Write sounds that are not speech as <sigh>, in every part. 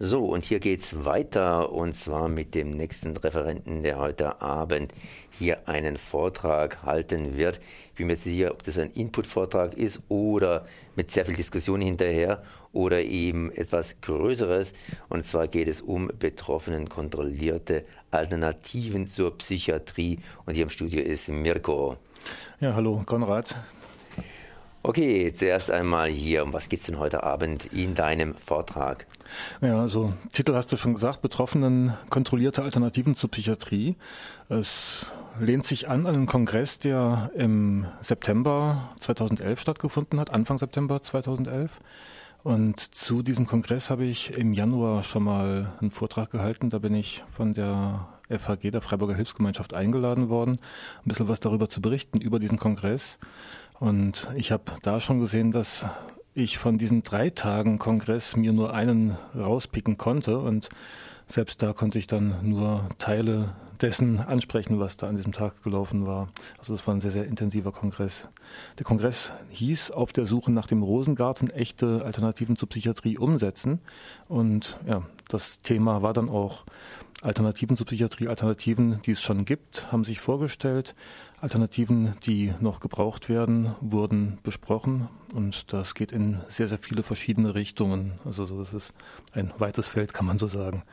So, und hier geht's weiter und zwar mit dem nächsten Referenten, der heute Abend hier einen Vortrag halten wird. Ich bin mir sicher, ob das ein Input-Vortrag ist oder mit sehr viel Diskussion hinterher oder eben etwas Größeres. Und zwar geht es um Betroffenen kontrollierte Alternativen zur Psychiatrie. Und hier im Studio ist Mirko. Ja, hallo, Konrad. Okay, zuerst einmal hier, um was geht es denn heute Abend in deinem Vortrag? Ja, also Titel hast du schon gesagt, Betroffenen kontrollierte Alternativen zur Psychiatrie. Es lehnt sich an einen Kongress, der im September 2011 stattgefunden hat, Anfang September 2011. Und zu diesem Kongress habe ich im Januar schon mal einen Vortrag gehalten. Da bin ich von der FHG, der Freiburger Hilfsgemeinschaft, eingeladen worden, ein bisschen was darüber zu berichten, über diesen Kongress. Und ich habe da schon gesehen, dass ich von diesen drei Tagen Kongress mir nur einen rauspicken konnte. Und selbst da konnte ich dann nur Teile dessen ansprechen, was da an diesem Tag gelaufen war. Also das war ein sehr, sehr intensiver Kongress. Der Kongress hieß Auf der Suche nach dem Rosengarten echte Alternativen zur Psychiatrie umsetzen. Und ja, das Thema war dann auch Alternativen zur Psychiatrie, Alternativen, die es schon gibt, haben sich vorgestellt. Alternativen, die noch gebraucht werden, wurden besprochen und das geht in sehr, sehr viele verschiedene Richtungen. Also das ist ein weites Feld, kann man so sagen.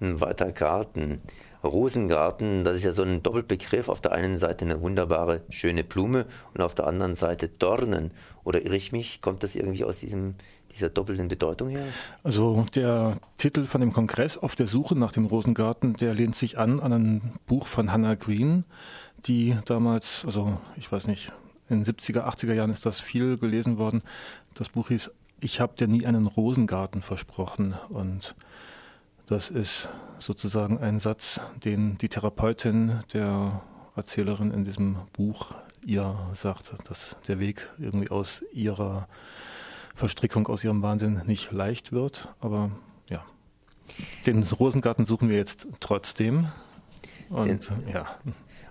Ein weiter Garten. Rosengarten, das ist ja so ein Doppelbegriff. Auf der einen Seite eine wunderbare, schöne Blume und auf der anderen Seite Dornen. Oder irre ich mich? Kommt das irgendwie aus diesem, dieser doppelten Bedeutung her? Also der Titel von dem Kongress Auf der Suche nach dem Rosengarten, der lehnt sich an an ein Buch von Hannah Green, die damals, also ich weiß nicht, in den 70er, 80er Jahren ist das viel gelesen worden. Das Buch hieß Ich habe dir nie einen Rosengarten versprochen und das ist sozusagen ein Satz, den die Therapeutin der Erzählerin in diesem Buch ihr sagt, dass der Weg irgendwie aus ihrer Verstrickung, aus ihrem Wahnsinn nicht leicht wird. Aber ja, den Rosengarten suchen wir jetzt trotzdem. Und den, ja.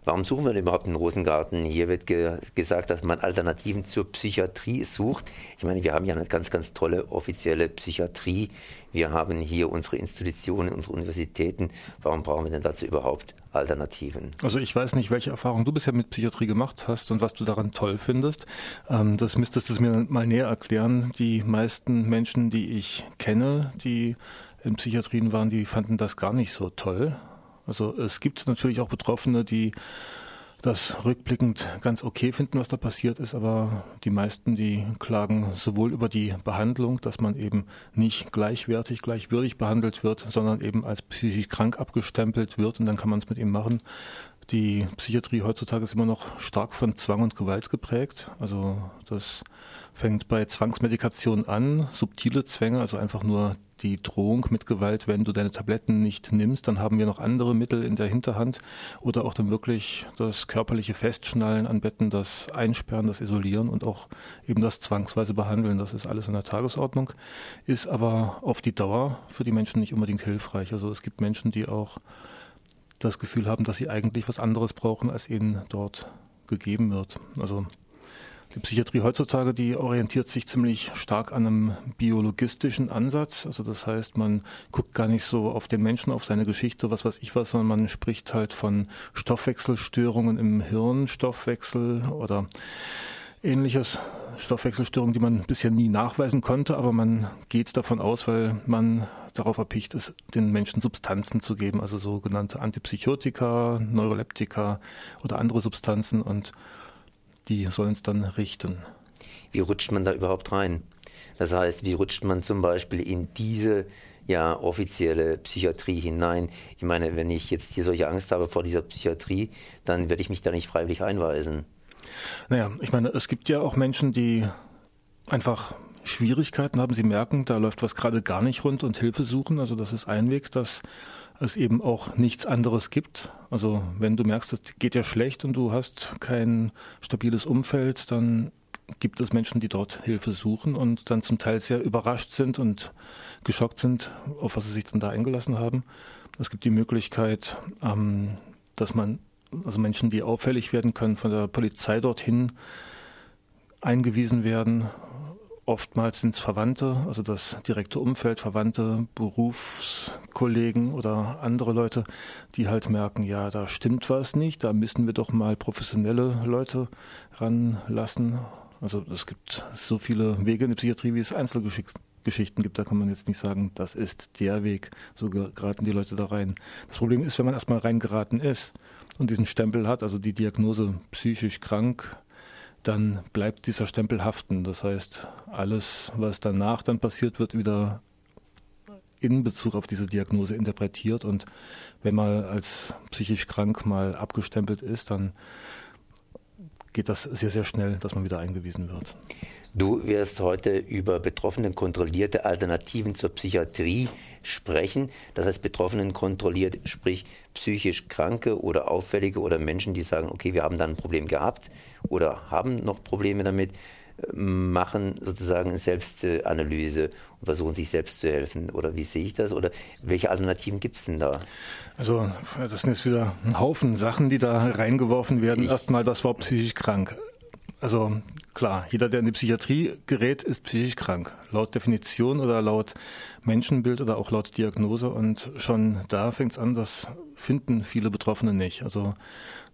Warum suchen wir denn überhaupt einen Rosengarten? Hier wird ge gesagt, dass man Alternativen zur Psychiatrie sucht. Ich meine, wir haben ja eine ganz, ganz tolle offizielle Psychiatrie. Wir haben hier unsere Institutionen, unsere Universitäten. Warum brauchen wir denn dazu überhaupt Alternativen? Also ich weiß nicht, welche Erfahrung du bisher mit Psychiatrie gemacht hast und was du daran toll findest. Ähm, das müsstest du mir mal näher erklären. Die meisten Menschen, die ich kenne, die in Psychiatrien waren, die fanden das gar nicht so toll. Also es gibt natürlich auch Betroffene, die das rückblickend ganz okay finden, was da passiert ist, aber die meisten, die klagen sowohl über die Behandlung, dass man eben nicht gleichwertig, gleichwürdig behandelt wird, sondern eben als psychisch krank abgestempelt wird und dann kann man es mit ihm machen. Die Psychiatrie heutzutage ist immer noch stark von Zwang und Gewalt geprägt. Also das fängt bei Zwangsmedikation an, subtile Zwänge, also einfach nur die Drohung mit Gewalt, wenn du deine Tabletten nicht nimmst, dann haben wir noch andere Mittel in der Hinterhand oder auch dann wirklich das körperliche Festschnallen an Betten, das Einsperren, das Isolieren und auch eben das zwangsweise Behandeln. Das ist alles in der Tagesordnung, ist aber auf die Dauer für die Menschen nicht unbedingt hilfreich. Also es gibt Menschen, die auch das Gefühl haben, dass sie eigentlich was anderes brauchen, als ihnen dort gegeben wird. Also die Psychiatrie heutzutage, die orientiert sich ziemlich stark an einem biologistischen Ansatz. Also das heißt, man guckt gar nicht so auf den Menschen, auf seine Geschichte, was weiß ich was, sondern man spricht halt von Stoffwechselstörungen im Hirnstoffwechsel oder ähnliches. Stoffwechselstörungen, die man bisher nie nachweisen konnte, aber man geht davon aus, weil man darauf erpicht ist, den Menschen Substanzen zu geben, also sogenannte Antipsychotika, Neuroleptika oder andere Substanzen und die sollen es dann richten. Wie rutscht man da überhaupt rein? Das heißt, wie rutscht man zum Beispiel in diese ja offizielle Psychiatrie hinein? Ich meine, wenn ich jetzt hier solche Angst habe vor dieser Psychiatrie, dann werde ich mich da nicht freiwillig einweisen. Naja, ich meine, es gibt ja auch Menschen, die einfach Schwierigkeiten haben. Sie merken, da läuft was gerade gar nicht rund und Hilfe suchen. Also das ist ein Weg, dass es eben auch nichts anderes gibt. Also wenn du merkst, es geht ja schlecht und du hast kein stabiles Umfeld, dann gibt es Menschen, die dort Hilfe suchen und dann zum Teil sehr überrascht sind und geschockt sind, auf was sie sich dann da eingelassen haben. Es gibt die Möglichkeit, ähm, dass man, also Menschen, die auffällig werden können, von der Polizei dorthin eingewiesen werden Oftmals sind es Verwandte, also das direkte Umfeld, Verwandte, Berufskollegen oder andere Leute, die halt merken, ja, da stimmt was nicht, da müssen wir doch mal professionelle Leute ranlassen. Also es gibt so viele Wege in der Psychiatrie, wie es Einzelgeschichten gibt. Da kann man jetzt nicht sagen, das ist der Weg. So geraten die Leute da rein. Das Problem ist, wenn man erstmal reingeraten ist und diesen Stempel hat, also die Diagnose psychisch krank, dann bleibt dieser Stempel haften. Das heißt, alles, was danach dann passiert, wird wieder in Bezug auf diese Diagnose interpretiert. Und wenn man als psychisch krank mal abgestempelt ist, dann geht das sehr, sehr schnell, dass man wieder eingewiesen wird. Du wirst heute über Betroffenen kontrollierte Alternativen zur Psychiatrie sprechen. Das heißt, Betroffenen kontrolliert, sprich psychisch Kranke oder Auffällige oder Menschen, die sagen, okay, wir haben da ein Problem gehabt oder haben noch Probleme damit, machen sozusagen Selbstanalyse und versuchen sich selbst zu helfen. Oder wie sehe ich das? Oder welche Alternativen gibt es denn da? Also das sind jetzt wieder ein Haufen Sachen, die da reingeworfen werden. Erstmal, das war psychisch krank. Also klar, jeder, der in die Psychiatrie gerät, ist psychisch krank. Laut Definition oder laut Menschenbild oder auch laut Diagnose. Und schon da fängt es an, das finden viele Betroffene nicht. Also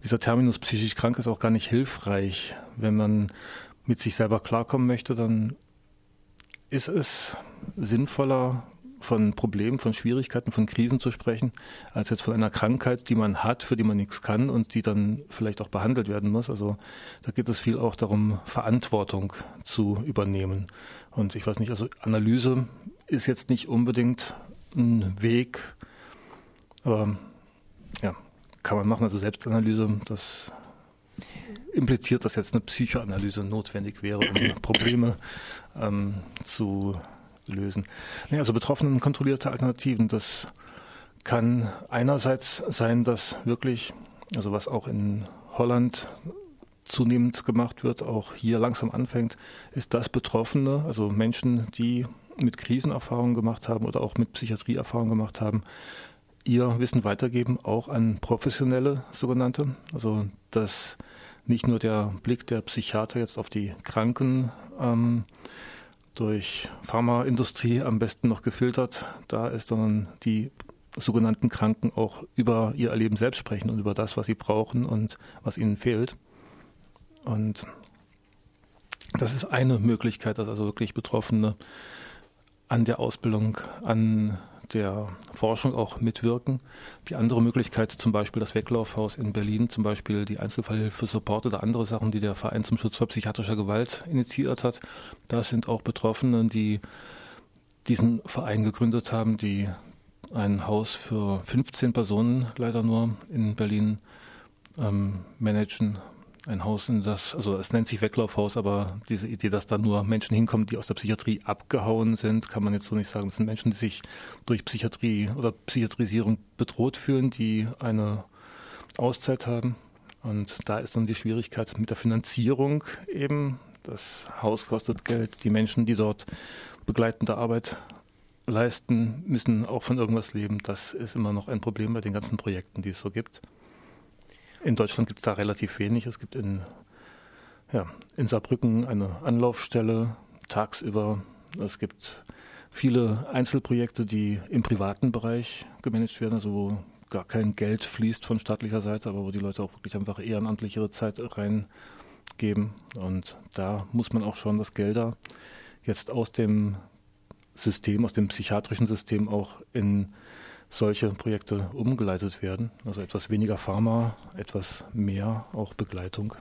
dieser Terminus psychisch krank ist auch gar nicht hilfreich. Wenn man mit sich selber klarkommen möchte, dann ist es sinnvoller, von Problemen, von Schwierigkeiten, von Krisen zu sprechen, als jetzt von einer Krankheit, die man hat, für die man nichts kann und die dann vielleicht auch behandelt werden muss. Also da geht es viel auch darum, Verantwortung zu übernehmen. Und ich weiß nicht, also Analyse ist jetzt nicht unbedingt ein Weg, aber ja, kann man machen. Also Selbstanalyse, das impliziert, dass jetzt eine Psychoanalyse notwendig wäre, um <clears throat> Probleme ähm, zu lösen. Nee, also Betroffenen kontrollierte Alternativen, das kann einerseits sein, dass wirklich, also was auch in Holland zunehmend gemacht wird, auch hier langsam anfängt, ist, dass Betroffene, also Menschen, die mit Krisenerfahrungen gemacht haben oder auch mit Psychiatrieerfahrungen gemacht haben, ihr Wissen weitergeben, auch an professionelle sogenannte. Also dass nicht nur der Blick der Psychiater jetzt auf die Kranken ähm, durch Pharmaindustrie am besten noch gefiltert da ist, sondern die sogenannten Kranken auch über ihr Erleben selbst sprechen und über das, was sie brauchen und was ihnen fehlt. Und das ist eine Möglichkeit, dass also wirklich Betroffene an der Ausbildung, an der Forschung auch mitwirken. Die andere Möglichkeit, zum Beispiel das Weglaufhaus in Berlin, zum Beispiel die Einzelfallhilfe Support oder andere Sachen, die der Verein zum Schutz vor psychiatrischer Gewalt initiiert hat. Das sind auch Betroffene, die diesen Verein gegründet haben, die ein Haus für 15 Personen leider nur in Berlin ähm, managen ein Haus, in das, also es nennt sich Weglaufhaus, aber diese Idee, dass da nur Menschen hinkommen, die aus der Psychiatrie abgehauen sind, kann man jetzt so nicht sagen. Das sind Menschen, die sich durch Psychiatrie oder Psychiatrisierung bedroht fühlen, die eine Auszeit haben. Und da ist dann die Schwierigkeit mit der Finanzierung eben. Das Haus kostet Geld. Die Menschen, die dort begleitende Arbeit leisten, müssen auch von irgendwas leben. Das ist immer noch ein Problem bei den ganzen Projekten, die es so gibt. In Deutschland gibt es da relativ wenig. Es gibt in, ja, in Saarbrücken eine Anlaufstelle tagsüber. Es gibt viele Einzelprojekte, die im privaten Bereich gemanagt werden, also wo gar kein Geld fließt von staatlicher Seite, aber wo die Leute auch wirklich einfach ehrenamtlich ihre Zeit reingeben. Und da muss man auch schauen, dass Gelder jetzt aus dem System, aus dem psychiatrischen System auch in solche Projekte umgeleitet werden. Also etwas weniger Pharma, etwas mehr auch Begleitung.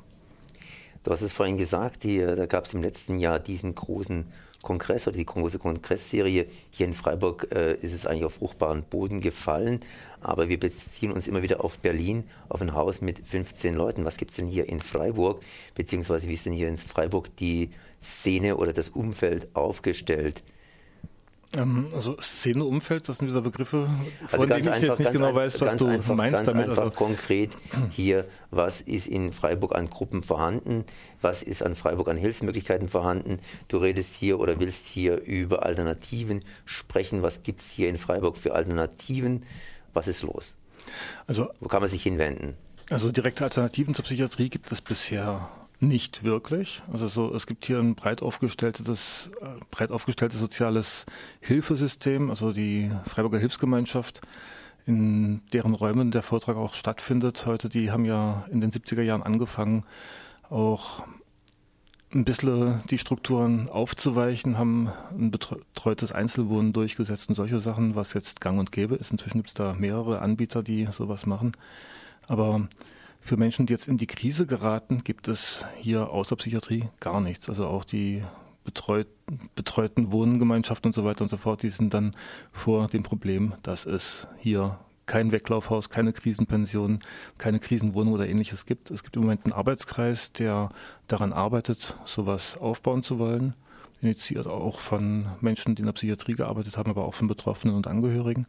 Du hast es vorhin gesagt, hier, da gab es im letzten Jahr diesen großen Kongress oder die große Kongressserie. Hier in Freiburg äh, ist es eigentlich auf fruchtbaren Boden gefallen, aber wir beziehen uns immer wieder auf Berlin, auf ein Haus mit 15 Leuten. Was gibt es denn hier in Freiburg, beziehungsweise wie ist denn hier in Freiburg die Szene oder das Umfeld aufgestellt? Ähm, also Szeneumfeld, das sind wieder Begriffe, also von denen ich einfach, jetzt nicht genau weiß, was du einfach, meinst ganz damit. Einfach also konkret hier, was ist in Freiburg an Gruppen vorhanden, was ist an Freiburg an Hilfsmöglichkeiten vorhanden. Du redest hier oder willst hier über Alternativen sprechen. Was gibt es hier in Freiburg für Alternativen? Was ist los? Also, Wo kann man sich hinwenden? Also direkte Alternativen zur Psychiatrie gibt es bisher Nicht wirklich. Also so, es gibt hier ein breit aufgestelltes, äh, breit aufgestelltes soziales Hilfesystem, also die Freiburger Hilfsgemeinschaft, in deren Räumen der Vortrag auch stattfindet heute. Die haben ja in den 70er Jahren angefangen, auch ein bisschen die Strukturen aufzuweichen, haben ein betreutes Einzelwohnen durchgesetzt und solche Sachen, was jetzt gang und gäbe ist. Inzwischen gibt es da mehrere Anbieter, die sowas machen. Aber für Menschen, die jetzt in die Krise geraten, gibt es hier außer Psychiatrie gar nichts. Also auch die betreut, betreuten Wohngemeinschaften und so weiter und so fort, die sind dann vor dem Problem, dass es hier kein Weglaufhaus, keine Krisenpension, keine Krisenwohnung oder ähnliches gibt. Es gibt im Moment einen Arbeitskreis, der daran arbeitet, sowas aufbauen zu wollen. Initiiert auch von Menschen, die in der Psychiatrie gearbeitet haben, aber auch von Betroffenen und Angehörigen.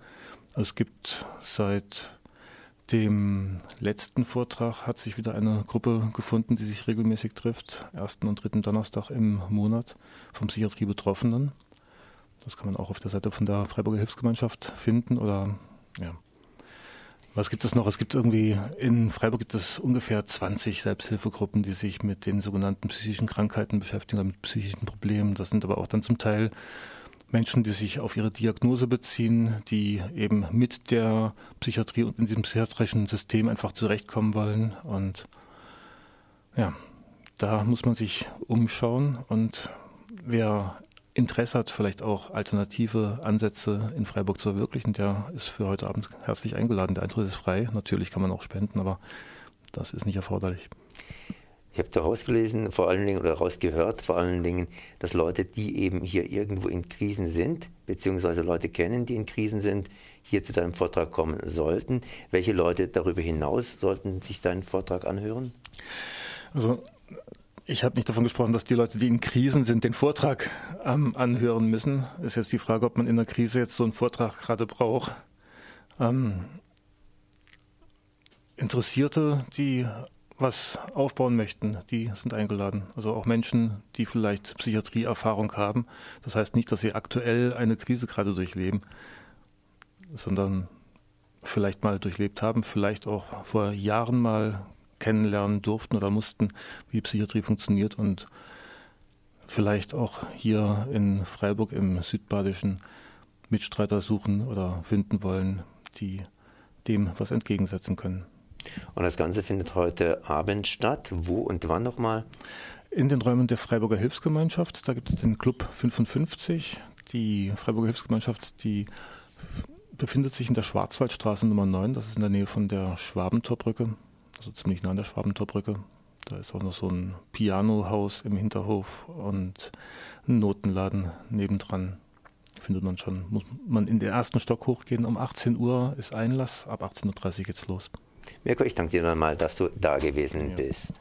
Es gibt seit dem letzten Vortrag hat sich wieder eine Gruppe gefunden, die sich regelmäßig trifft, ersten und dritten Donnerstag im Monat vom Psychiatrie-Betroffenen. Das kann man auch auf der Seite von der Freiburger Hilfsgemeinschaft finden oder ja, was gibt es noch? Es gibt irgendwie, in Freiburg gibt es ungefähr 20 Selbsthilfegruppen, die sich mit den sogenannten psychischen Krankheiten beschäftigen, mit psychischen Problemen. Das sind aber auch dann zum Teil Menschen, die sich auf ihre Diagnose beziehen, die eben mit der Psychiatrie und in diesem psychiatrischen System einfach zurechtkommen wollen. Und ja, da muss man sich umschauen. Und wer Interesse hat, vielleicht auch alternative Ansätze in Freiburg zu verwirklichen, der ist für heute Abend herzlich eingeladen. Der Eintritt ist frei. Natürlich kann man auch spenden, aber das ist nicht erforderlich. Ich habe daraus gelesen, vor allen Dingen, oder rausgehört, vor allen Dingen, dass Leute, die eben hier irgendwo in Krisen sind, beziehungsweise Leute kennen, die in Krisen sind, hier zu deinem Vortrag kommen sollten. Welche Leute darüber hinaus sollten sich deinen Vortrag anhören? Also ich habe nicht davon gesprochen, dass die Leute, die in Krisen sind, den Vortrag ähm, anhören müssen. Ist jetzt die Frage, ob man in der Krise jetzt so einen Vortrag gerade braucht. Ähm, Interessierte, die was aufbauen möchten, die sind eingeladen. Also auch Menschen, die vielleicht Psychiatrieerfahrung haben. Das heißt nicht, dass sie aktuell eine Krise gerade durchleben, sondern vielleicht mal durchlebt haben, vielleicht auch vor Jahren mal kennenlernen durften oder mussten, wie Psychiatrie funktioniert und vielleicht auch hier in Freiburg im Südbadischen Mitstreiter suchen oder finden wollen, die dem was entgegensetzen können. Und das Ganze findet heute Abend statt. Wo und wann nochmal? In den Räumen der Freiburger Hilfsgemeinschaft. Da gibt es den Club 55. Die Freiburger Hilfsgemeinschaft, die befindet sich in der Schwarzwaldstraße Nummer 9. Das ist in der Nähe von der Schwabentorbrücke also ziemlich nah an der Schwabentorbrücke. Da ist auch noch so ein Pianohaus im Hinterhof und ein Notenladen nebendran. Findet man schon. Muss man in den ersten Stock hochgehen. Um 18 Uhr ist Einlass, ab 18.30 Uhr geht's los. Mirko, ich danke dir nochmal, dass du da gewesen ja. bist.